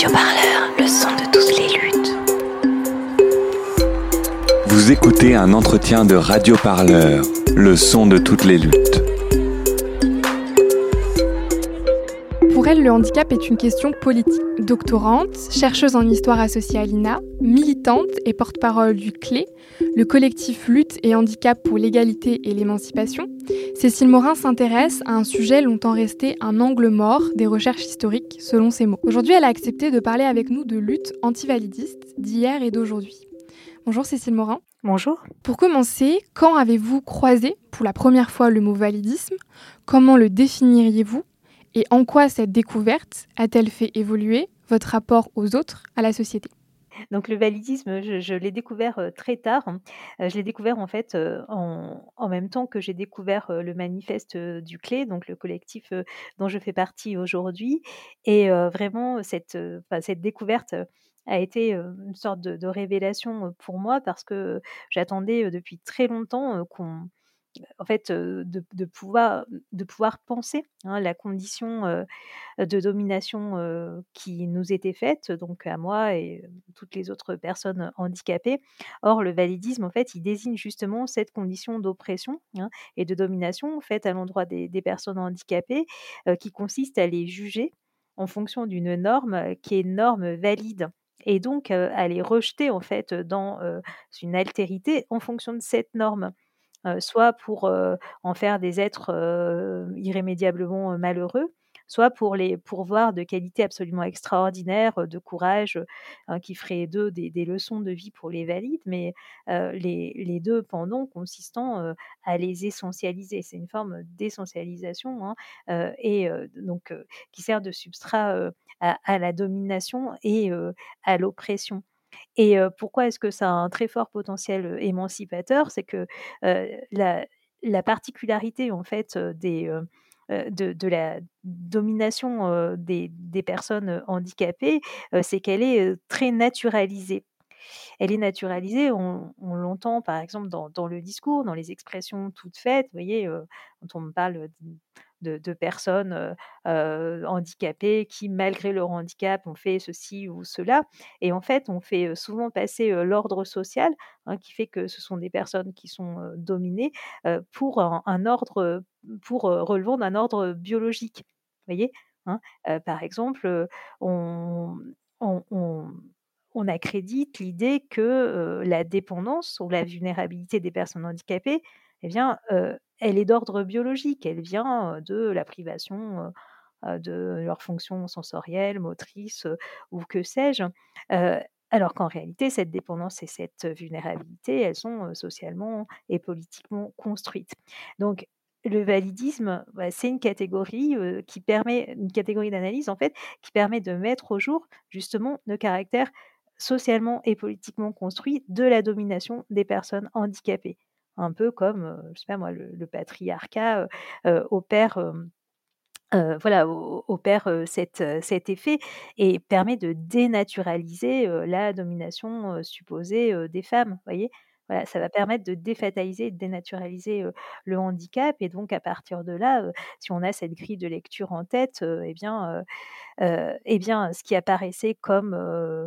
Radio Parleur, le son de toutes les luttes. Vous écoutez un entretien de Radio Parleur, le son de toutes les luttes. Pour elle, le handicap est une question politique. Doctorante, chercheuse en histoire associée à l'INA, militante et porte-parole du CLÉ, le collectif Lutte et Handicap pour l'égalité et l'émancipation, Cécile Morin s'intéresse à un sujet longtemps resté un angle mort des recherches historiques, selon ses mots. Aujourd'hui, elle a accepté de parler avec nous de lutte antivalidiste d'hier et d'aujourd'hui. Bonjour Cécile Morin. Bonjour. Pour commencer, quand avez-vous croisé pour la première fois le mot validisme? Comment le définiriez-vous? Et en quoi cette découverte a-t-elle fait évoluer votre rapport aux autres, à la société? Donc le validisme, je, l'ai découvert très tard. je l'ai découvert en fait en, même temps que j'ai découvert le manifeste du Clé, donc le collectif dont je fais partie aujourd'hui. Et vraiment, cette, découverte a été une sorte de révélation pour moi parce que j'attendais depuis très longtemps qu'on en fait, de, pouvoir, penser hein, la condition de domination qui nous était faite, donc à moi et toutes les autres personnes handicapées. Or, le validisme, en fait, il désigne justement cette condition d'oppression hein, et de domination faite à l'endroit des, personnes handicapées, qui consiste à les juger en fonction d'une norme qui est norme valide et donc à les rejeter en fait dans une altérité en fonction de cette norme soit pour en faire des êtres irrémédiablement malheureux, soit pour les pourvoir de qualités absolument extraordinaires, de courage, hein, qui ferait d'eux des, leçons de vie pour les valides, mais les, deux pendant consistant à les essentialiser. C'est une forme d'essentialisation hein, qui sert de substrat à, la domination et à l'oppression. Et pourquoi est-ce que ça a un très fort potentiel émancipateur? C'est que la, particularité en fait de, la domination des, personnes handicapées, c'est qu'elle est très naturalisée. Elle est naturalisée, on, l'entend par exemple dans, le discours, dans les expressions toutes faites. Vous voyez, quand on me parle de, personnes handicapées qui, malgré leur handicap, ont fait ceci ou cela. Et en fait, on fait souvent passer l'ordre social, hein, qui fait que ce sont des personnes qui sont dominées, pour un, ordre, pour relevant d'un ordre biologique. Vous voyez hein Par exemple, on, on accrédite l'idée que la dépendance ou la vulnérabilité des personnes handicapées, eh bien, elle est d'ordre biologique, elle vient de la privation de leurs fonctions sensorielles, motrices ou que sais-je. alors qu'en réalité, cette dépendance et cette vulnérabilité, elles sont socialement et politiquement construites. Donc, le validisme, bah, c'est une catégorie qui permet, une catégorie d'analyse en fait, qui permet de mettre au jour justement le caractère socialement et politiquement construit de la domination des personnes handicapées un peu comme, je sais pas moi, le, patriarcat opère. cet, effet et permet de dénaturaliser la domination supposée des femmes, voilà, ça va permettre de défataliser, de dénaturaliser le handicap. Et donc, à partir de là, si on a cette grille de lecture en tête, eh bien, eh bien, ce qui apparaissait comme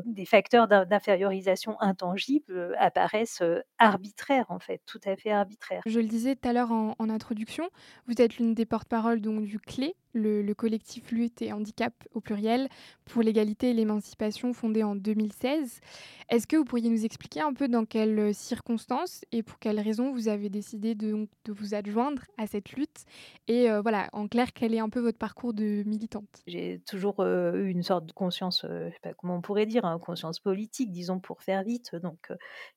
des facteurs d'infériorisation intangibles apparaissent arbitraires, en fait, tout à fait arbitraires. Je le disais tout à l'heure en, introduction, vous êtes l'une des porte-paroles du CLÉ, le, collectif Lutte et Handicap au pluriel pour l'égalité et l'émancipation fondé en 2016. Est-ce que vous pourriez nous expliquer un peu dans quelles circonstances et pour quelles raisons vous avez décidé de, vous adjoindre à cette lutte Et euh, voilà, en clair, quel est un peu votre parcours de militante? J'ai toujours euh, eu une sorte de conscience, euh, je sais pas comment on pourrait dire, hein, conscience politique, disons pour faire vite, donc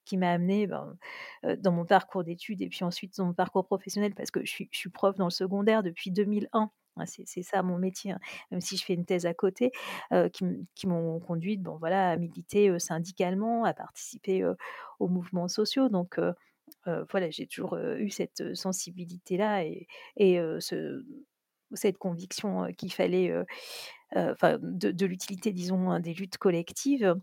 qui m'a amené ben, dans mon parcours d'études et puis ensuite dans mon parcours professionnel parce que je suis prof dans le secondaire depuis 2001. C'est ça mon métier, hein. même si je fais une thèse à côté, qui, m'ont conduite bon, voilà, à militer syndicalement, à participer aux mouvements sociaux. Donc voilà, j'ai toujours eu cette sensibilité-là et, cette conviction qu'il fallait, de, de l'utilité, disons, hein, des luttes collectives.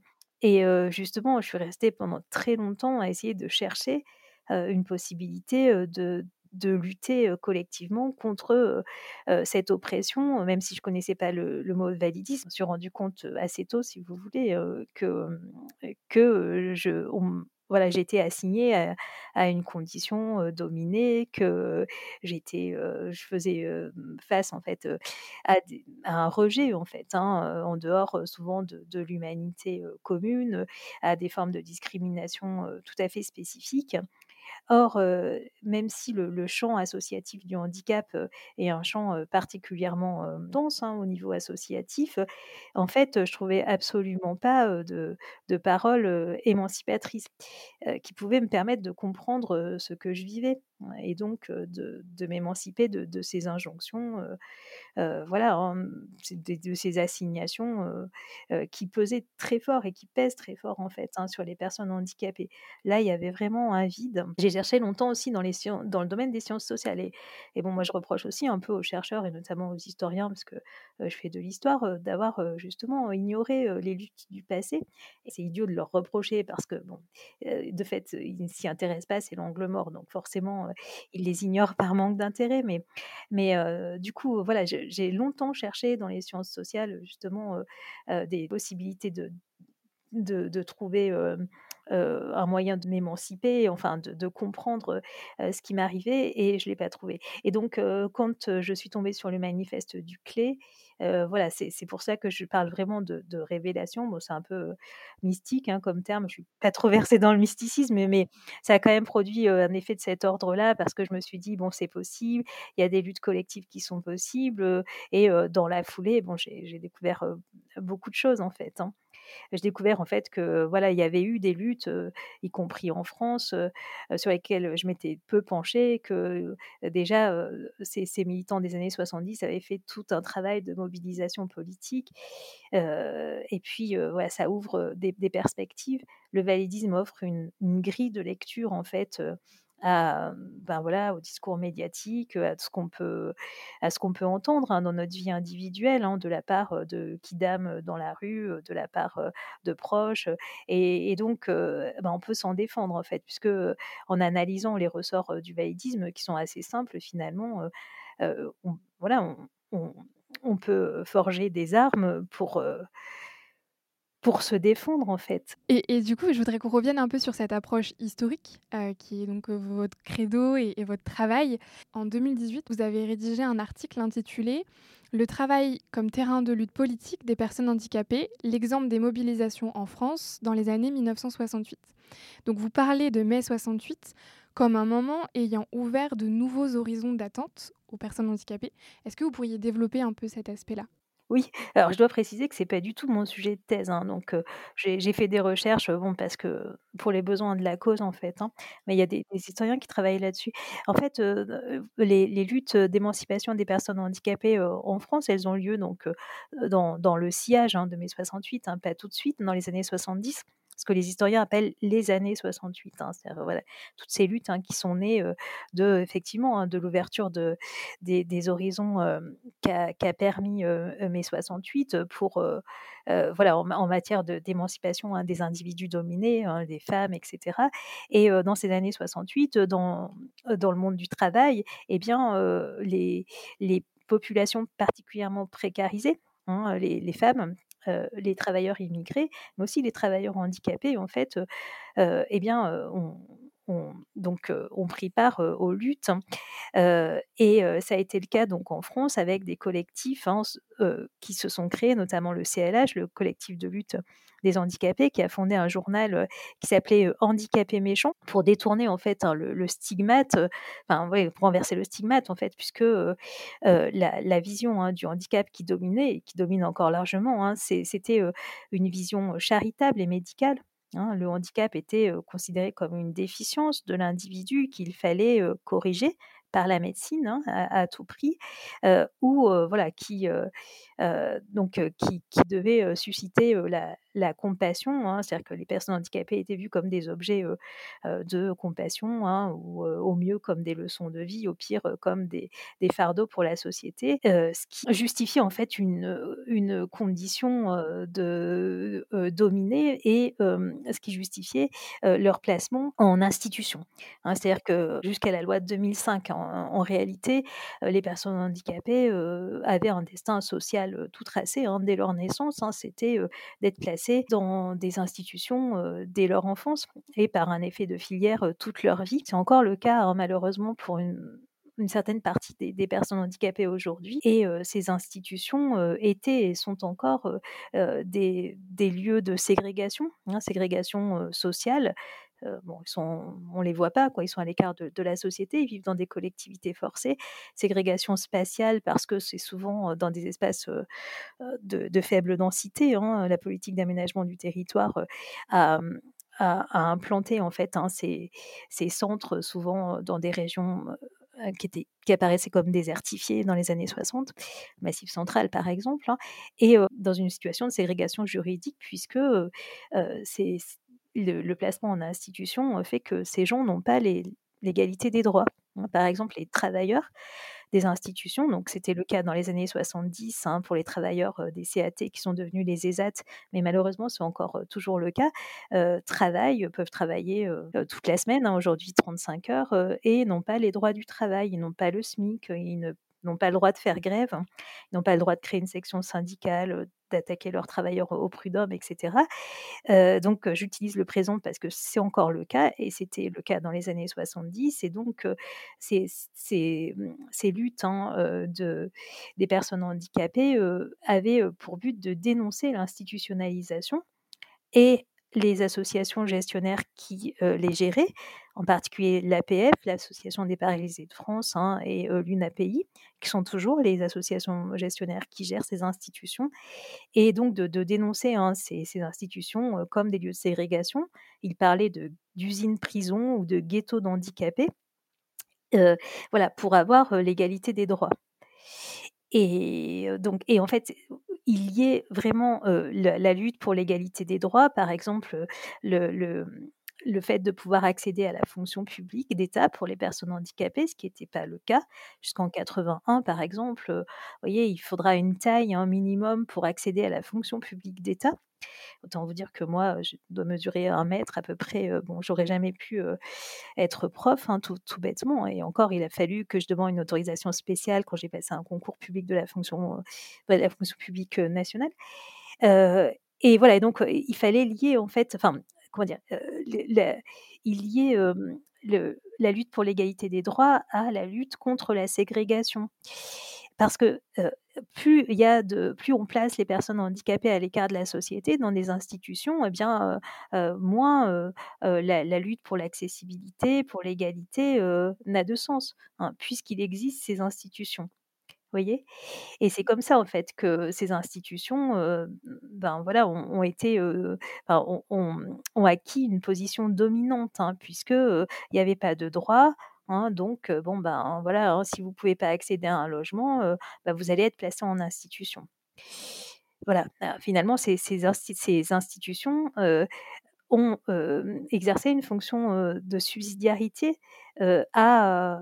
Et justement, je suis restée pendant très longtemps à essayer de chercher une possibilité de de lutter collectivement contre cette oppression, même si je connaissais pas le, mot validisme. Je me suis rendu compte assez tôt, si vous voulez, que, que je, voilà, j'étais assignée à, une condition dominée, que j'étais, je faisais face en fait à, à, un rejet en fait, hein, en dehors souvent de, de l'humanité commune, à des formes de discrimination tout à fait spécifiques. Or, même si le, champ associatif du handicap est un champ particulièrement dense hein, au niveau associatif, en fait, je trouvais absolument pas de, de paroles émancipatrices qui pouvaient me permettre de comprendre ce que je vivais et donc de, m'émanciper de, ces injonctions, voilà, de, ces assignations qui pesaient très fort et qui pèsent très fort en fait hein, sur les personnes handicapées. Là, il y avait vraiment un vide. J'ai cherché longtemps aussi dans, le domaine des sciences sociales et, bon, moi je reproche aussi un peu aux chercheurs et notamment aux historiens parce que je fais de l'histoire d'avoir justement ignoré les luttes du passé. C'est idiot de leur reprocher parce que bon, de fait, ils ne s'y intéressent pas, c'est l'angle mort, donc forcément ils les ignorent par manque d'intérêt. Mais, du coup, voilà, j'ai longtemps cherché dans les sciences sociales justement des possibilités de trouver euh, un moyen de m'émanciper, enfin de, comprendre euh, ce qui m'arrivait et je ne l'ai pas trouvé. Et donc euh, quand je suis tombée sur le manifeste du clé, voilà, c'est pour ça que je parle vraiment de, révélation. Bon, c'est un peu mystique hein, comme terme, je suis pas trop versée dans le mysticisme, mais, mais ça a quand même produit un effet de cet ordre-là parce que je me suis dit, bon, c'est possible, il y a des luttes collectives qui sont possibles et dans la foulée, bon, j'ai découvert beaucoup de choses en fait. Hein j'ai découvert en fait que voilà, il y avait eu des luttes, y compris en France, sur lesquelles je m'étais peu penchée, que déjà ces, militants des années 70 avaient fait tout un travail de mobilisation politique. et puis voilà, ça ouvre des, des, perspectives. Le validisme offre une, une, grille de lecture en fait ben voilà, au discours médiatique, à ce qu'on peut, à ce qu'on peut entendre hein, dans notre vie individuelle, hein, de la part de Kidam dans la rue, de la part de proches, et, donc ben on peut s'en défendre en fait, puisque en analysant les ressorts du validisme qui sont assez simples finalement, on, voilà, on, peut forger des armes pour pour se défendre en fait. Et, du coup, je voudrais qu'on revienne un peu sur cette approche historique euh, qui est donc euh, votre credo et, et, votre travail. En 2018, vous avez rédigé un article intitulé Le travail comme terrain de lutte politique des personnes handicapées, l'exemple des mobilisations en France dans les années 1968. Donc vous parlez de mai 68 comme un moment ayant ouvert de nouveaux horizons d'attente aux personnes handicapées. Est-ce que vous pourriez développer un peu cet aspect-là? Oui, alors je dois préciser que c'est pas du tout mon sujet de thèse, hein, donc j'ai fait des recherches, parce que pour les besoins de la cause en fait, hein, mais il y a des, historiens qui travaillent là-dessus. En fait, les, luttes d'émancipation des personnes handicapées en France, elles ont lieu donc dans, dans le sillage hein, de mai 68, pas tout de suite, dans les années 70 ce que les historiens appellent les années 68. Hein, voilà, toutes ces luttes hein, qui sont nées de, effectivement, hein, de l'ouverture de, des, horizons qu'a qu permis euh, mai 68 pour, voilà, en, matière d'émancipation des individus dominés, des femmes, etc. Et dans ces années 68, dans, dans le monde du travail, eh bien, les, les populations particulièrement précarisées, les, les, femmes les travailleurs immigrés, mais aussi les travailleurs handicapés, en fait, eh bien, ont, ont, donc, ont pris part aux luttes. Hein. et ça a été le cas donc en France avec des collectifs hein, qui se sont créés, notamment le CLH, le collectif de lutte des handicapés, qui a fondé un journal qui s'appelait Handicapés méchants pour détourner en fait hein, le, stigmate, enfin pour renverser le stigmate en fait, puisque la, vision du handicap qui dominait et qui domine encore largement, c'était une vision charitable et médicale Hein, le handicap était considéré comme une déficience de l'individu qu'il fallait corriger par la médecine hein, à, tout prix, ou voilà qui donc qui, qui, devait susciter la, la, compassion, hein, c'est-à-dire que les personnes handicapées étaient vues comme des objets de compassion, hein, ou au mieux comme des leçons de vie, au pire comme des, des fardeaux pour la société, ce qui justifiait en fait une, une condition de dominée et ce qui justifiait leur placement en institution. c'est-à-dire que jusqu'à la loi de 2005 en réalité, les personnes handicapées, avaient un destin social, tout tracé, hein, dès leur naissance, hein. C'était, d'être placées dans des institutions, dès leur enfance et par un effet de filière, toute leur vie. C'est encore le cas, hein, malheureusement pour une certaine partie des, personnes handicapées aujourd'hui. Et ces institutions étaient et sont encore des, lieux de ségrégation, ségrégation sociale. Bon, ils sont, on les voit pas, quoi. Ils sont à l'écart de, la société. Ils vivent dans des collectivités forcées. Ségrégation spatiale parce que c'est souvent dans des espaces de, faible densité. Hein. La politique d'aménagement du territoire a, implanté en fait hein, ces, ces, centres souvent dans des régions euh, qui, était, qui apparaissaient comme désertifiés dans les années 60, Massif central par exemple, hein, et dans une situation de ségrégation juridique, puisque c'est, le, placement en institution fait que ces gens n'ont pas l'égalité des droits. Par exemple, les travailleurs des institutions. Donc, c'était le cas dans les années 70 hein, pour les travailleurs des CAT qui sont devenus les ESAT, mais malheureusement, c'est encore toujours le cas. travaillent, peuvent travailler toute la semaine, hein, aujourd'hui 35 heures, et n'ont pas les droits du travail, ils n'ont pas le SMIC, ils ne n'ont pas le droit de faire grève, ils n'ont pas le droit de créer une section syndicale, d'attaquer leurs travailleurs au prud'homme, etc. donc j'utilise le présent parce que c'est encore le cas, et c'était le cas dans les années 70, et donc ces, mmh, ces, luttes hein, de, des personnes handicapées avaient pour but de dénoncer l'institutionnalisation et les associations gestionnaires qui les géraient, en particulier l'APF, l'Association des paralysés de France, hein, et l'UNAPI, qui sont toujours les associations gestionnaires qui gèrent ces institutions, et donc de, dénoncer hein, ces, institutions comme des lieux de ségrégation. Ils parlaient d'usines-prisons ou de ghettos d'handicapés, voilà, pour avoir l'égalité des droits. Et donc, et en fait, il y ait vraiment la, lutte pour l'égalité des droits, par exemple le, le, fait de pouvoir accéder à la fonction publique d'État pour les personnes handicapées, ce qui n'était pas le cas jusqu'en 81, par exemple. Vous voyez, il faudra une taille un minimum pour accéder à la fonction publique d'État. Autant vous dire que moi, je dois mesurer un mètre à peu près. bon, j'aurais jamais pu être prof, hein, tout, bêtement. Et encore, il a fallu que je demande une autorisation spéciale quand j'ai passé un concours public de la fonction, de la fonction publique nationale. et voilà, donc il fallait lier en fait, enfin, comment dire, il liait le, la lutte pour l'égalité des droits à la lutte contre la ségrégation parce que plus il y a de plus on place les personnes handicapées à l'écart de la société dans des institutions, eh bien moins la, lutte pour l'accessibilité, pour l'égalité n'a de sens, hein, puisqu'il existe ces institutions. Voyez? Et c'est comme ça en fait que ces institutions, ben voilà, ont, été, acquis une position dominante, hein, puisque il n'y avait pas de droit, Hein, donc, bon, ben voilà, hein, si vous ne pouvez pas accéder à un logement, bah, vous allez être placé en institution. Voilà, bah, finalement, ces, institutions ont exercé une fonction de subsidiarité à,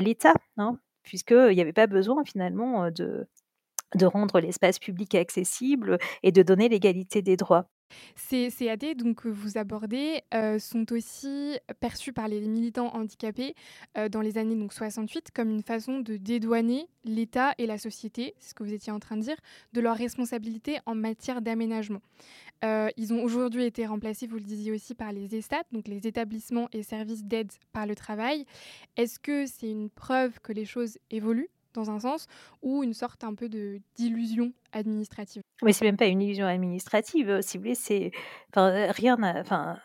l'État, hein, puisqu'il n'y avait pas besoin finalement de rendre l'espace public accessible et de donner l'égalité des droits. Ces CAD donc, que vous abordez sont aussi perçus par les militants handicapés dans les années donc, 68 comme une façon de dédouaner l'État et la société, c'est ce que vous étiez en train de dire, de leurs responsabilités en matière d'aménagement. ils ont aujourd'hui été remplacés, vous le disiez aussi, par les ESTAT, donc les établissements et services d'aide par le travail. Est-ce que c'est une preuve que les choses évoluent? Dans un sens, ou une sorte un peu d'illusion administrative. Mais c'est même pas une illusion administrative, si vous voulez, c'est enfin, rien, enfin,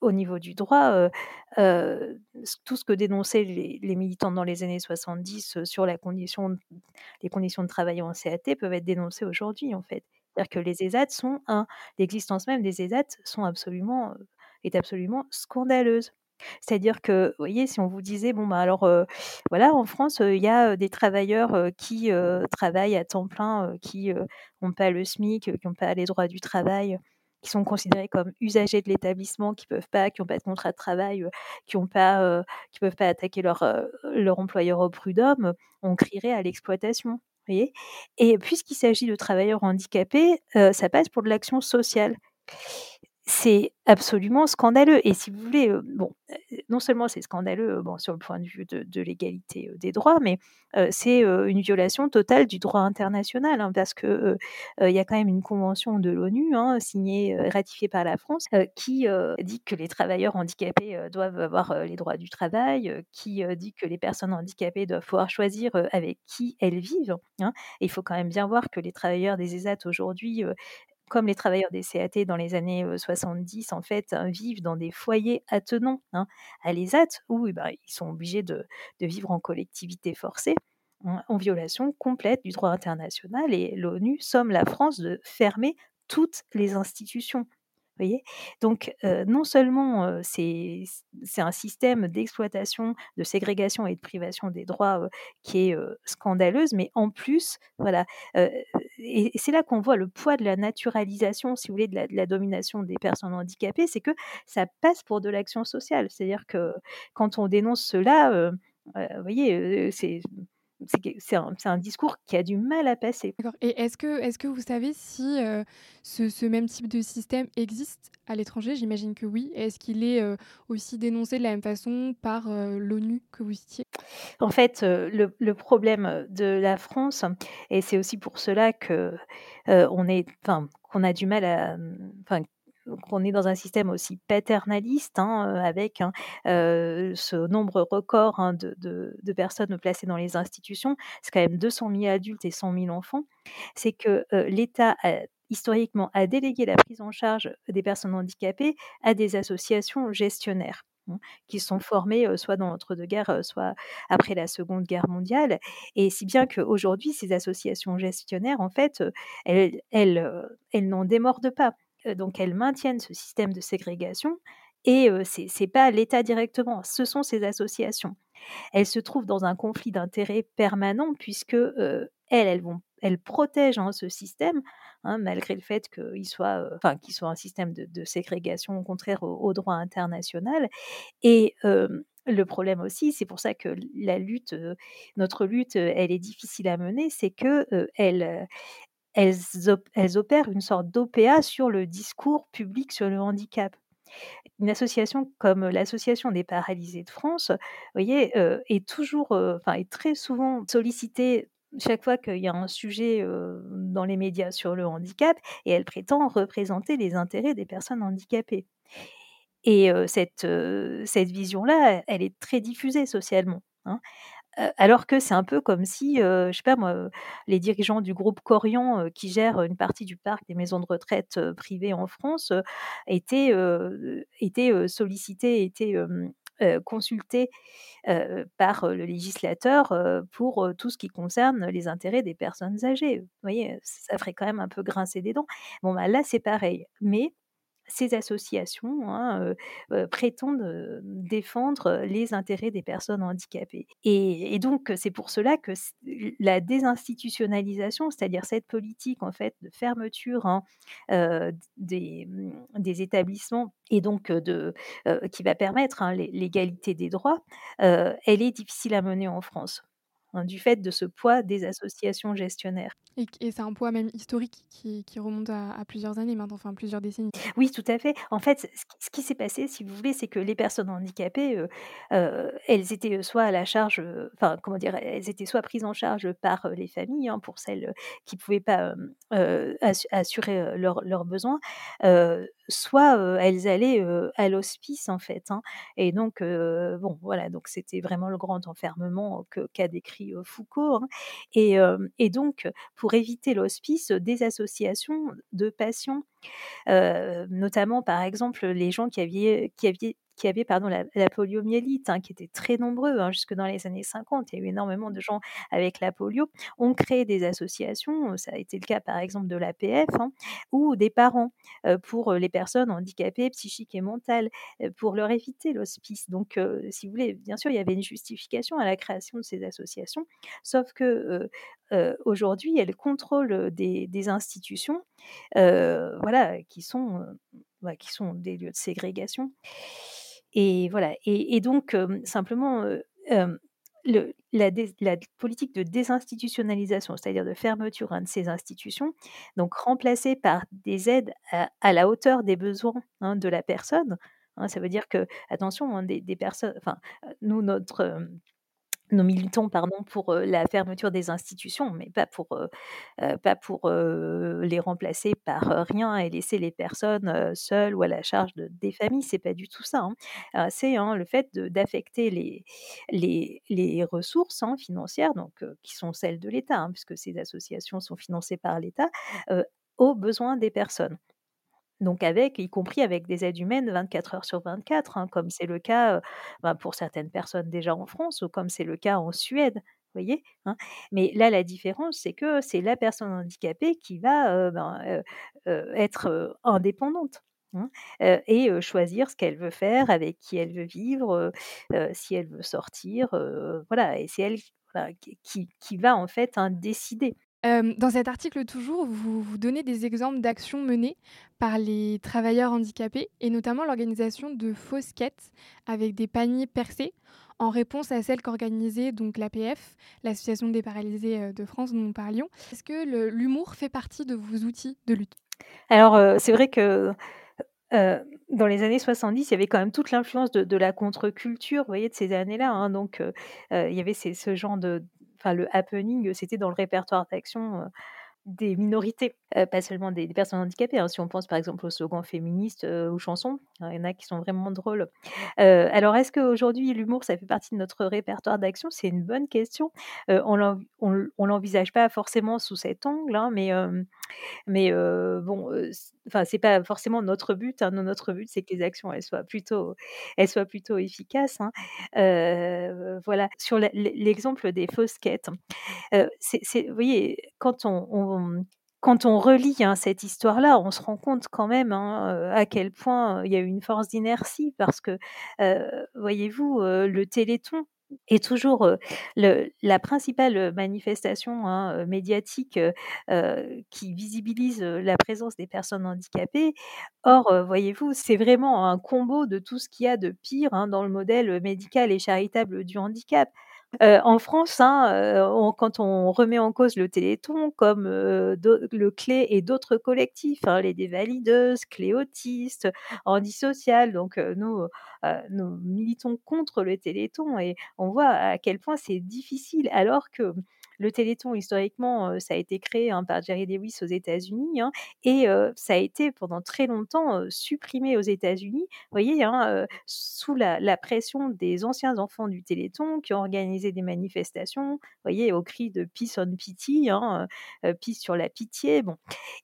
au niveau du droit, tout ce que dénonçaient les, militants dans les années 70 sur la condition, les conditions de travail en CAT peuvent être dénoncées aujourd'hui, en fait. C'est-à-dire que les ESAT sont un, l'existence même des ESAT sont absolument, est absolument scandaleuse. C'est-à-dire que, vous voyez, si on vous disait, bon, bah alors, voilà, en France, il y a des travailleurs qui travaillent à temps plein, qui n'ont pas le SMIC, qui n'ont pas les droits du travail, qui sont considérés comme usagers de l'établissement, qui peuvent pas, qui n'ont pas de contrat de travail, qui ont pas, peuvent pas attaquer leur, leur employeur au prud'homme, on crierait à l'exploitation. Voyez? Et puisqu'il s'agit de travailleurs handicapés, ça passe pour de l'action sociale. C'est absolument scandaleux et si vous voulez, heu, bon, heu, non seulement c'est scandaleux, bon, sur le point de vue de l'égalité, des droits, mais c'est, une violation totale du droit international, hein, parce que, il y a quand même une convention de l'ONU, hein, signée, ratifiée par la France, qui, dit que les travailleurs handicapés, doivent avoir, les droits du travail, qui, dit que les personnes handicapées doivent pouvoir choisir, avec qui elles vivent, hein. Il faut quand même bien voir que les travailleurs des ESAT aujourd'hui, comme les travailleurs des CAT dans les années, heu, 70 en fait, hein, vivent dans des foyers attenants, hein, à l'ESAT où et bah, ils sont obligés de vivre en collectivité forcée, hein, en violation complète du droit international et l'ONU somme la France de fermer toutes les institutions. Voyez? Donc non seulement, c'est un système d'exploitation, de ségrégation et de privation des droits, qui est, scandaleuse, mais en plus, voilà, et c'est là qu'on voit le poids de la naturalisation, si vous voulez, de la domination des personnes handicapées, c'est que ça passe pour de l'action sociale. C'est-à-dire que quand on dénonce cela, heu heu, vous voyez, heu, c'est c'est un discours qui a du mal à passer. Et est-ce que vous savez si, heu, ce ce même type de système existe à l'étranger? J'imagine que oui. Est-ce qu'il est, heu, aussi dénoncé de la même façon par, heu, l'ONU que vous citiez? En fait, le le problème, de la France et c'est aussi pour cela que, on est qu'on a du mal à, qu'on est dans un système aussi paternaliste, hein, heu, avec, hein, heu, ce nombre record, hein, de de de personnes placées dans les institutions. C'est quand même 200 000 adultes et 100 000 enfants. C'est que, heu, l'État a historiquement a délégué la prise en charge des personnes handicapées à des associations gestionnaires, mmh, qui sont formées, heu, soit dans l'entre-deux-guerres, soit après la Seconde Guerre mondiale et si bien qu'aujourd'hui ces associations gestionnaires en fait, elles n'en démordent pas. Heu, donc elles maintiennent ce système de ségrégation et heu, c'est c'est pas l'État directement, ce sont ces associations. Elles se trouvent dans un conflit d'intérêts permanent puisque, heu, elles, elles vont elles protègent, hein, ce système, hein, malgré le fait qu'il soit, soit un système de ségrégation contraire au au droit international et le problème aussi, c'est pour ça que la lutte, notre lutte, elle est difficile à mener, c'est que, heu, elles, opèrent une sorte d'OPA sur le discours public sur le handicap. Une association comme l'Association des paralysés de France, voyez, heu, est toujours, enfin est très souvent sollicitée chaque fois qu'il y a un sujet, heu, dans les médias sur le handicap et elle prétend représenter les intérêts des personnes handicapées et cette, cette vision-là, elle est très diffusée socialement, hein. Alors que c'est un peu comme si, heu, je sais pas moi, les dirigeants du groupe Korian, heu, qui gèrent une partie du parc des maisons de retraite, privées en France, étaient, sollicités, étaient, consultés, par, le législateur, pour, tout ce qui concerne les intérêts des personnes âgées. Vous voyez, ça ferait quand même un peu grincer des dents. Bon, bah, là, c'est pareil, mais ces associations, hein, prétendent, défendre les intérêts des personnes handicapées. Et donc c'est pour cela que la désinstitutionnalisation, c'est-à-dire cette politique en fait de fermeture, hein, mmh, des établissements et donc de, qui va permettre, hein, l'é l'égalité des droits, elle est difficile à mener en France, hein, du fait de ce poids des associations gestionnaires. Et c'est un poids même historique qui qui remonte à à plusieurs années maintenant, enfin plusieurs décennies. Oui, tout à fait. En fait, ce qui ce qui s'est passé, si vous voulez, c'est que les personnes handicapées, heu heu, elles étaient, heu, soit à la charge, enfin, comment dire? Elles étaient soit prises en charge par, les familles, hein, pour celles, qui pouvaient pas, assurer, leurs besoins, soit, elles allaient, à l'hospice, en fait, hein et donc bon, voilà, donc c'était vraiment le grand enfermement qu'a décrit, heu, Foucault, hein et hem et donc pour éviter l'hospice, des associations de patients. Notamment, par exemple, les gens qui avaient qui avaient pardon la poliomyélite, hein, qui étaient très nombreux, hein, jusque dans les années 50. Il y a eu énormément de gens avec la polio, ont créé des associations, ça a été le cas par exemple de l'APF, hein, ou des parents, heu, pour, les personnes handicapées psychiques et mentales, pour leur éviter l'hospice. Donc si vous voulez, bien sûr, il y avait une justification à la création de ces associations, sauf que, heu, aujourd'hui, elles contrôlent, des institutions voilà, qui sont, bah, qui sont des lieux de ségrégation et voilà et donc simplement, la politique de désinstitutionnalisation, c'est-à-dire de fermeture, hein, de ces institutions, donc remplacée par des aides à la hauteur des besoins, hein, de la personne, hein. Ça veut dire que attention, hein, des personnes enfin, nous notre, nous militons pardon pour, la fermeture des institutions, mais pas pour, pas pour, les remplacer par, rien et laisser les personnes, seules ou à la charge de des familles, c'est pas du tout ça, hein. C'est, hein, le fait d'affecter les les les ressources, hein, financières donc qui sont celles de l'État, puisque ces associations sont financées par l'État, aux besoins des personnes. Donc avec y compris avec des aides humaines 24 heures sur 24, hein, comme c'est le cas, bah, pour certaines personnes déjà en France ou comme c'est le cas en Suède, voyez? Hein? Mais là, la différence, c'est que c'est la personne handicapée qui va, ben, être, indépendante, hein, et choisir ce qu'elle veut faire, avec qui elle veut vivre, si elle veut sortir, voilà et c'est elle qui qui va en fait, décider. Hem, dans cet article toujours, vous vous donnez des exemples d'actions menées par les travailleurs handicapés et notamment l'organisation de fausses quêtes avec des paniers percés en réponse à celles qu'organisait donc l'APF, l'Association des paralysés, heu, de France dont nous parlions. Est-ce que l'humour fait partie de vos outils de lutte? Alors, heu, c'est vrai que, dans les années 70, il y avait quand même toute l'influence de la contre-culture, voyez, de ces années-là, hein, donc il y avait ce genre de enfin le happening, c'était dans le répertoire d'action, des minorités, pas seulement des personnes handicapées, hein. Si on pense par exemple aux slogans féministes, heu, aux chansons, il y en a qui sont vraiment drôles. Alors est-ce qu'aujourd'hui l'humour, ça fait partie de notre répertoire d'action? C'est une bonne question. On on l'envisage pas forcément sous cet angle, hein, mais mais bon, enfin c'est pas forcément notre but, hein. Notre but, c'est que les actions, elles soient plutôt elles soient plutôt efficaces, voilà. Sur l'e l'e l'exemple des fausses quêtes, vous voyez, quand on quand on relit, hein, cette histoire-là, on se rend compte quand même, hein, heu, à quel point il y a une force d'inertie parce que, heu, voyez-vous, le Téléthon est toujours, la principale, manifestation, hein, médiatique, qui visibilise, la présence des personnes handicapées. Or, voyez-vous, c'est vraiment un combo de tout ce qu'il y a de pire, dans le modèle, médical et charitable du handicap. En France, hein, quand on remet en cause le Téléthon comme, le Clé et d'autres collectifs, hein, les Dévalideuses, Clé Autistes, Handy Social, donc nous, nous militons contre le Téléthon et on voit à quel point c'est difficile alors que le Téléthon historiquement, ça a été créé, hein, par Jerry Lewis aux États-Unis, hein et ça a été pendant très longtemps, supprimé aux États-Unis, vous voyez, hein, sous la pression des anciens enfants du Téléthon qui ont organisé des manifestations, vous voyez, au cri de «Peace on Pity», peace sur la pitié, bon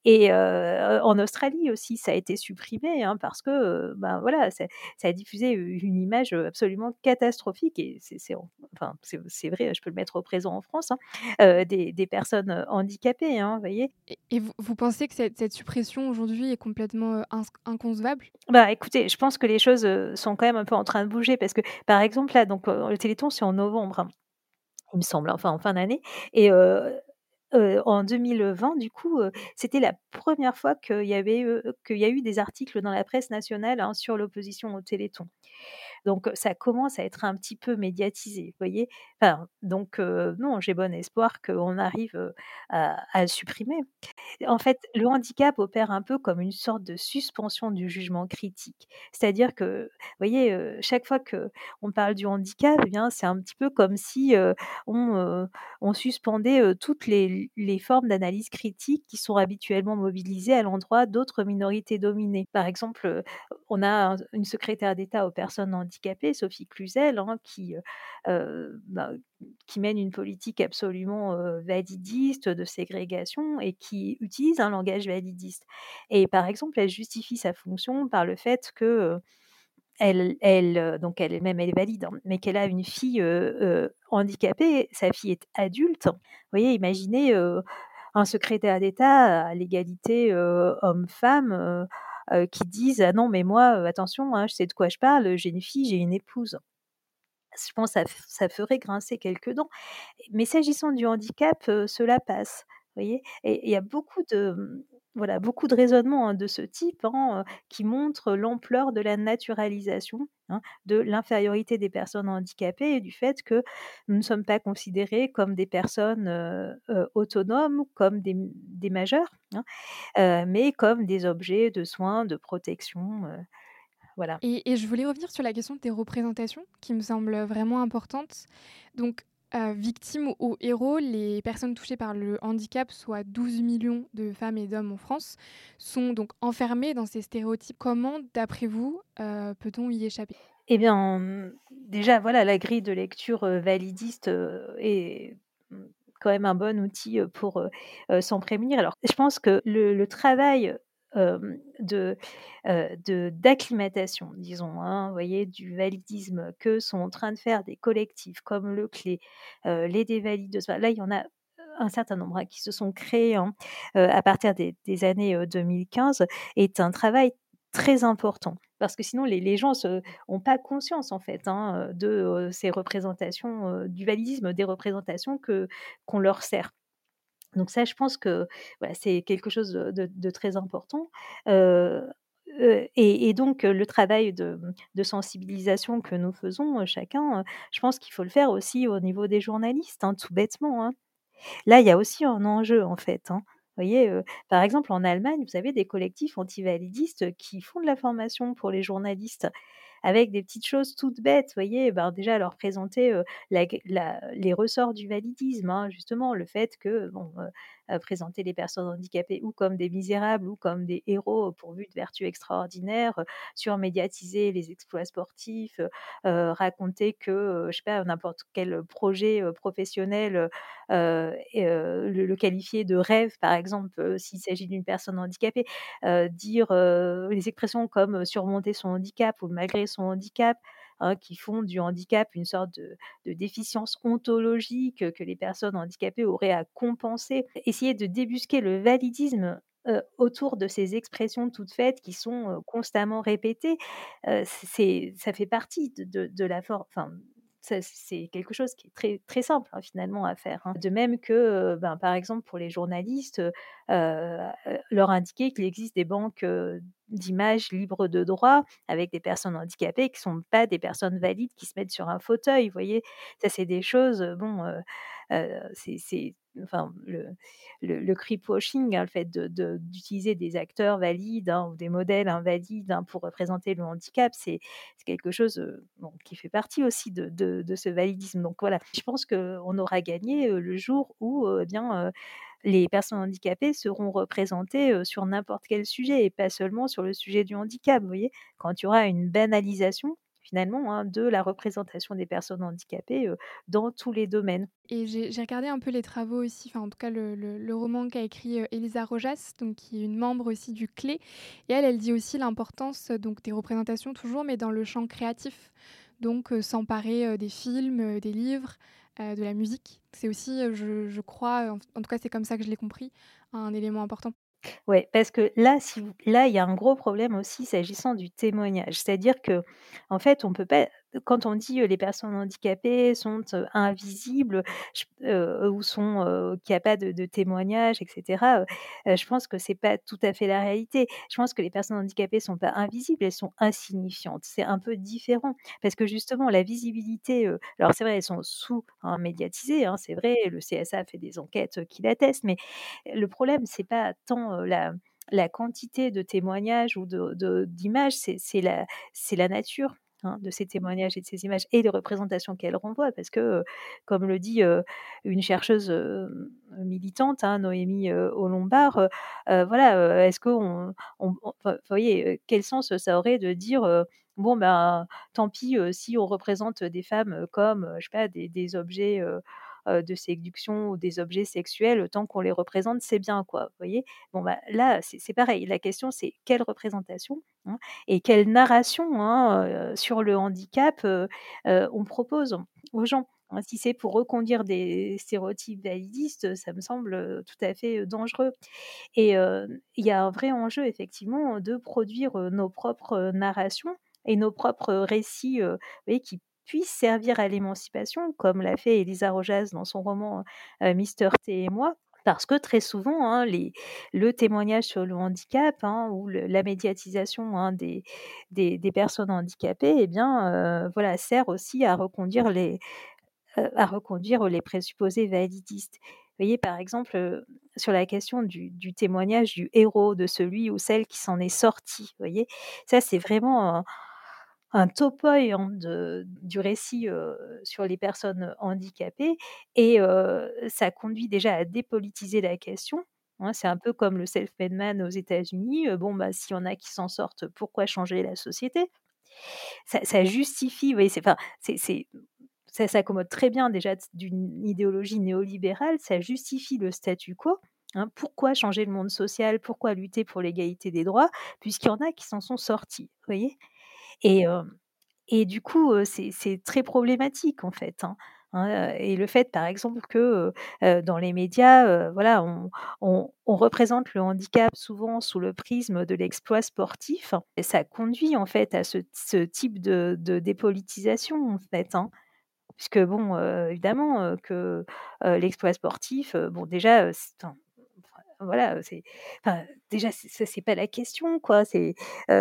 et en Australie aussi, ça a été supprimé, parce que, ben, voilà, ça ça a diffusé une image, absolument catastrophique et c'est c'est en enfin, vrai, je peux le mettre au présent en France, heu, des des personnes, heu, handicapées, hein, voyez? Et et vous vous pensez que cette cette suppression aujourd'hui est complètement, ins inconcevable? Bah, écoutez, je pense que les choses, sont quand même un peu en train de bouger parce que, par exemple, là, donc le Téléthon, c'est en novembre, hein, il me semble, enfin en fin d'année et en 2020, du coup, c'était la 1re fois qu'il y avait, qu'il y a eu des articles dans la presse nationale, hein, sur l'opposition au Téléthon. Donc ça commence à être un petit peu médiatisé, voyez? Donc non, j'ai bon espoir qu'on arrive, à supprimer. En fait, le handicap opère un peu comme une sorte de suspension du jugement critique. C'est-à-dire que, vous voyez, chaque fois qu'on parle du handicap, eh bien, c'est un petit peu comme si, on, on suspendait, toutes les formes d'analyse critique qui sont habituellement mobilisées à l'endroit d'autres minorités dominées. Par exemple, on a un une secrétaire d'État aux personnes handicapées, Sophie Cluzel, hein, qui, heu heu, bah, qui mène une politique absolument, validiste, de ségrégation et qui utilise un langage validiste et par exemple, elle justifie sa fonction par le fait que, elle-même, elle est valide, hein, mais qu'elle a une fille, handicapée. Sa fille est adulte. Vous voyez, imaginez, un secrétaire d'État à l'égalité, homme-femme, heu, qui dise: «Ah non, mais moi, heu, attention, hein, je sais de quoi je parle, j'ai une fille, j'ai une épouse». Je pense ça f ça ferait grincer quelques dents, mais s'agissant du handicap, heu, cela passe, il y a beaucoup de, mmh, voilà, beaucoup de raisonnements, hein, de ce type, hein, qui montrent l'ampleur de la naturalisation, hein, de l'infériorité des personnes handicapées et du fait que nous ne sommes pas considérés comme des personnes, heu heu, autonomes, comme des m des majeurs, mais comme des objets de soins, de protection, voilà. Et et je voulais revenir sur la question des représentations qui me semble, vraiment importante. Donc, heu, victimes ou héros, les personnes touchées par le handicap, soit 12 millions de femmes et d'hommes en France, sont donc enfermées dans ces stéréotypes. Comment, d'après vous, heu, peut-on y échapper? Eh bien, déjà, voilà, la grille de lecture, heu, validiste, est, quand même un bon outil, pour, s'en prémunir. Alors, je pense que le travail, de, d'acclimatation, disons, hein, voyez, du validisme que sont en train de faire des collectifs comme le CLÉ, les Dévalides, là, il y en a, un certain nombre, hein, qui se sont créés, à partir des années, heu, 2015, est un travail très important. Parce que sinon les les gens se ont pas conscience en fait, hein, de, ces représentations, du validisme, des représentations qu'on leur sert. Donc ça, je pense que, c'est quelque chose de très important. Et donc le travail de, sensibilisation que nous faisons, chacun, je pense qu'il faut le faire aussi au niveau des journalistes, hein, tout bêtement, hein. Là, il y a aussi un enjeu, en fait, hein. Vous voyez, par exemple, en Allemagne, vous avez des collectifs antivalidistes qui font de la formation pour les journalistes avec des petites choses toutes bêtes, voyez? Ben, déjà leur présenter, les ressorts du validisme, hein, justement, le fait que, bon, présenter les personnes handicapées ou comme des misérables ou comme des héros pourvus de vertus extraordinaires, heu, surmédiatiser les exploits sportifs, heu heu, raconter que, je sais pas, n'importe quel projet, professionnel, le qualifier de rêve, par exemple, s'il s'agit d'une personne handicapée. Dire, les expressions comme surmonter son handicap ou malgré son handicap, hein, qui font du handicap une sorte de déficience ontologique que les personnes handicapées auraient à compenser. Essayer de débusquer le validisme, autour de ces expressions toutes faites qui sont, constamment répétées, c'est ça fait partie de la for enfin, ça c'est quelque chose qui est très très simple, hein, finalement à faire, hein. De même que, ben, par exemple, pour les journalistes, heu, leur indiquer qu'il existe des banques, d'images libres de droit avec des personnes handicapées qui sont pas des personnes valides qui se mettent sur un fauteuil, vous voyez? Ça, c'est des choses, heu, bon, heu heu, c'est enfin le le le creepwashing, hein, le fait d'utiliser des acteurs valides, hein, ou des modèles invalides, hein, pour représenter le handicap, c'est quelque chose, qui fait partie aussi de ce validisme. Donc voilà, je pense qu'on aura gagné, le jour où, eh bien, les personnes handicapées seront représentées, sur n'importe quel sujet et pas seulement sur le sujet du handicap, vous voyez? Quand il y aura une banalisation, finalement, hein, de la représentation des personnes handicapées, dans tous les domaines. Et j'ai regardé un peu les travaux aussi, en tout cas, le roman qu'a écrit, heu, Élisa Rojas, donc qui est une membre aussi du CLÉ et elle, elle dit aussi l'importance, donc des représentations toujours, mais dans le champ créatif. Donc s'emparer, des films, des livres, heu, de la musique. C'est aussi, heu, je crois, en en tout cas, c'est comme ça que je l'ai compris, un élément important. Ouais, parce que là, si là, il y a un gros problème aussi s'agissant du témoignage. C'est-à-dire qu'en fait, on peut pas quand on dit, «Les personnes handicapées sont, invisibles», ou sont, qu'il y a pas de de témoignage et cetera, heu heu, je pense que c'est pas tout à fait la réalité. Je pense que les personnes handicapées sont pas invisibles, elles sont insignifiantes. C'est un peu différent parce que justement la visibilité, alors c'est vrai, elles sont sous, médiatisées, hein, c'est vrai, le CSA fait des enquêtes qui l'attestent, mais le problème, c'est pas tant, la quantité de témoignages ou de de d'images, la c'est la nature, hein, de ces témoignages et de ces images et les représentations qu'elles renvoient. Parce que, comme le dit, une chercheuse, militante, hein, Noémie, heu, voilà, est-ce qu'on on vous voyez, quel sens ça aurait de dire, «Bon, ben, tant pis, si on représente des femmes comme, je sais pas, des des objets, de séduction ou des objets sexuels, tant qu'on les représente, c'est bien», quoi, vous voyez? Bon, bah, là, c'est pareil. La question, c'est quelle représentation, hein et quelle narration, hein, heu, sur le handicap, heu, on propose aux gens, hein. Si c'est pour reconduire des stéréotypes validistes, ça me semble, tout à fait, dangereux et il y a un vrai enjeu effectivement de produire, nos propres narrations et nos propres récits, voyez, qui puissent servir à l'émancipation comme l'a fait Élisa Rojas dans son roman, heu, Mister T et moi. Parce que très souvent, hein, les le témoignage sur le handicap, hein, ou la médiatisation, hein, des des personnes handicapées et bien, heu, voilà, sert aussi à reconduire les heu, à reconduire les présupposés validistes. Vous voyez, par exemple, sur la question du du témoignage du héros, de celui ou celle qui s'en est sorti, vous voyez? Ça, c'est vraiment un topoi hein, de du récit, sur les personnes handicapées et ça conduit déjà à dépolitiser la question, hein. C'est un peu comme le self-made man aux États-Unis, bon, bah, s'il y en a qui s'en sortent, pourquoi changer la société? Ça justifie, vous voyez, enfin, ça s'accommode très bien déjà d'une idéologie néolibérale, ça justifie le statu quo, hein. Pourquoi changer le monde social? Pourquoi lutter pour l'égalité des droits? Puisqu'il y en a qui s'en sont sortis, vous voyez? Et hem et du coup, heu, c'est très problématique en fait, hein, hein, et le fait par exemple que, heu, dans les médias, voilà, on on représente le handicap souvent sous le prisme de l'exploit sportif ça conduit en fait à ce type de dépolitisation en fait, hein. Puisque bon, évidemment, que, l'exploit sportif, bon déjà, voilà, c'est déjà ça c'est pas la question quoi. C'est,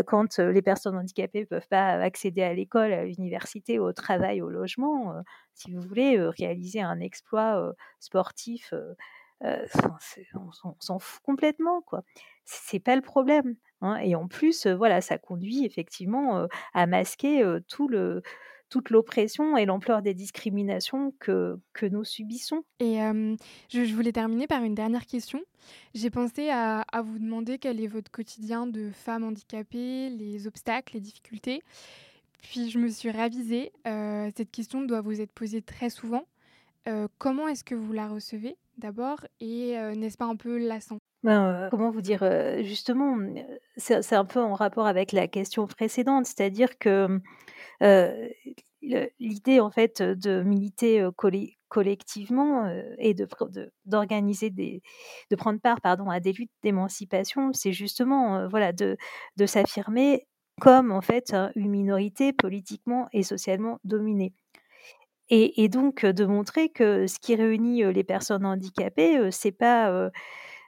quand, les personnes handicapées peuvent pas accéder à l'école, à l'université, au travail, au logement, si vous voulez, réaliser un exploit, sportif, on s'en fout complètement quoi. C'est pas le problème, hein et en plus, voilà, ça conduit effectivement, à masquer, tout le toute l'oppression et l'ampleur des discriminations que que nous subissons. Et je je voulais terminer par une dernière question. J'ai pensé à à vous demander quel est votre quotidien de femme handicapée, les obstacles, les difficultés. Puis je me suis ravisée, heu, cette question doit vous être posée très souvent. Heu, comment est-ce que vous la recevez d'abord et heu, n'est-ce pas un peu lassant? Ben, comment vous dire? Justement, c'est un peu en rapport avec la question précédente, c'est-à-dire que, l'idée en fait, de militer, collectivement, et de d'organiser des de prendre part, pardon, à des luttes d'émancipation, c'est justement, voilà, de de s'affirmer comme en fait, une minorité politiquement et socialement dominée. Et et donc de montrer que ce qui réunit, les personnes handicapées, c'est pas,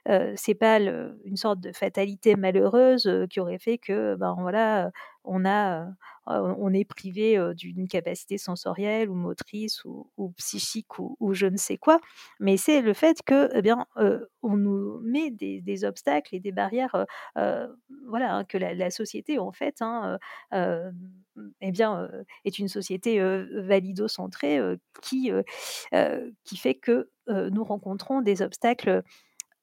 heu, c'est pas une sorte de fatalité malheureuse, heu, qui aurait fait que, ben, voilà, on a, on est privé, d'une capacité sensorielle ou motrice ou psychique ou je ne sais quoi. Mais c'est le fait que, eh bien, on nous met des obstacles et des barrières, voilà, hein, que la société en fait, hein, eh bien, est une société, valido-centrée, qui, qui fait que, nous rencontrons des obstacles,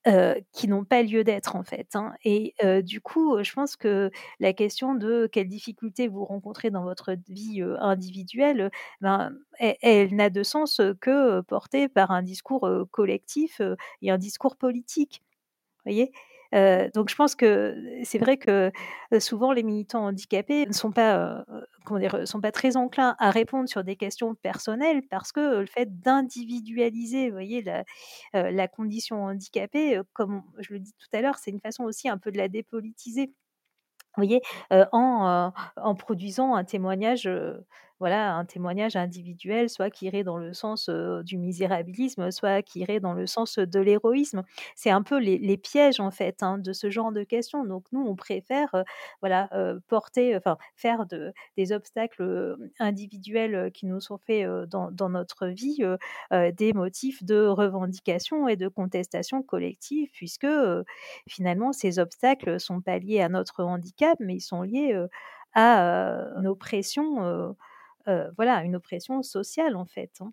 heu, qui n'ont pas lieu d'être en fait, hein et heu, du coup, heu, je pense que la question de quelles difficultés vous rencontrez dans votre vie, individuelle, ben, elle elle n'a de sens, que, portée par un discours, collectif, et un discours politique. Voyez? Donc je pense que c'est vrai que, souvent les militants handicapés ne sont pas, comment dire? Sont pas très enclins à répondre sur des questions personnelles parce que, le fait d'individualiser, voyez, la, condition handicapée, comme je le dis tout à l'heure, c'est une façon aussi un peu de la dépolitiser. Voyez? En, en produisant un témoignage, voilà, un témoignage individuel, soit qui irait dans le sens, du misérabilisme, soit qui irait dans le sens, de l'héroïsme. C'est un peu les pièges en fait, hein, de ce genre de questions. Donc nous, on préfère, voilà, porter, enfin, faire de des obstacles, individuels, qui nous sont faits, dans dans notre vie, des motifs de revendication et de contestation collective puisque, finalement ces obstacles sont pas liés à notre handicap, mais ils sont liés, à, heu, une heu, voilà, une oppression sociale en fait, hein,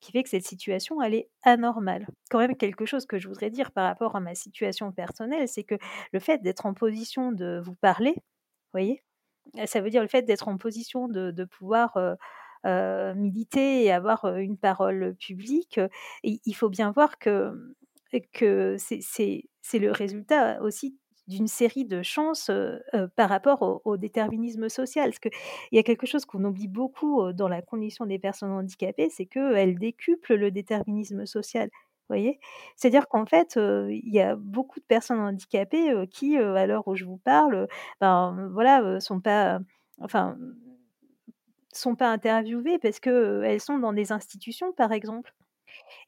qui fait que cette situation, elle est anormale. Quand même quelque chose que je voudrais dire par rapport à ma situation personnelle, c'est que le fait d'être en position de vous parler, voyez? Heu, ça veut dire le fait d'être en position de de pouvoir, heu, militer et avoir, une parole publique, il faut bien voir que, que c'est le résultat aussi d'une série de chances, par rapport au déterminisme social. Parce qu'il y a quelque chose qu'on oublie beaucoup, dans la condition des personnes handicapées, c'est qu'elles décuplent le déterminisme social. Voyez? C'est-à-dire qu'en fait, il y a beaucoup de personnes handicapées, qui, à l'heure où je vous parle, ben, voilà, sont pas, enfin, sont pas interviewées parce que, heu, elles sont dans des institutions, par exemple.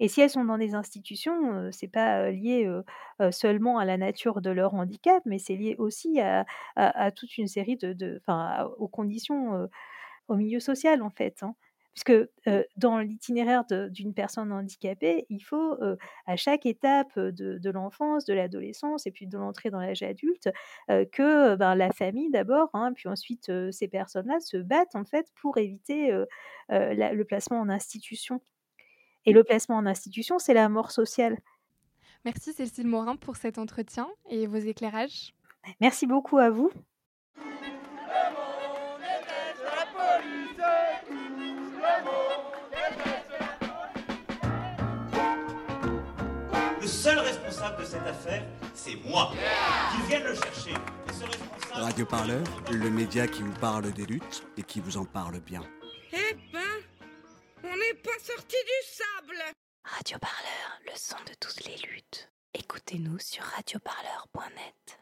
Et si elles sont dans des institutions, heu, c'est pas, heu, lié, heu heu, seulement à la nature de leur handicap, mais c'est lié aussi à à à toute une série de de enfin, aux conditions, heu, au milieu social, en fait, hein. Puisque, heu, dans l'itinéraire de d'une personne handicapée, il faut, heu, à chaque étape, de de l'enfance, de l'adolescence et puis de l'entrée dans l'âge adulte, heu, que, ben, la famille d'abord, hein, puis ensuite, heu, ces personnes-là se battent, en fait, pour éviter, heu heu, la le placement en institution. Et le placement en institution, c'est la mort sociale. Merci Cécile Morin pour cet entretien et vos éclairages. Merci beaucoup à vous. Le seul responsable de cette affaire, c'est moi. Qu'ils viennent le chercher. Responsable- Radio Parleur, le média qui vous parle des luttes et qui vous en parle bien. Eh ben, on n'est pas sorti du sable Radio Parleur, le son de toutes les luttes. Écoutez-nous sur radioparleur.net.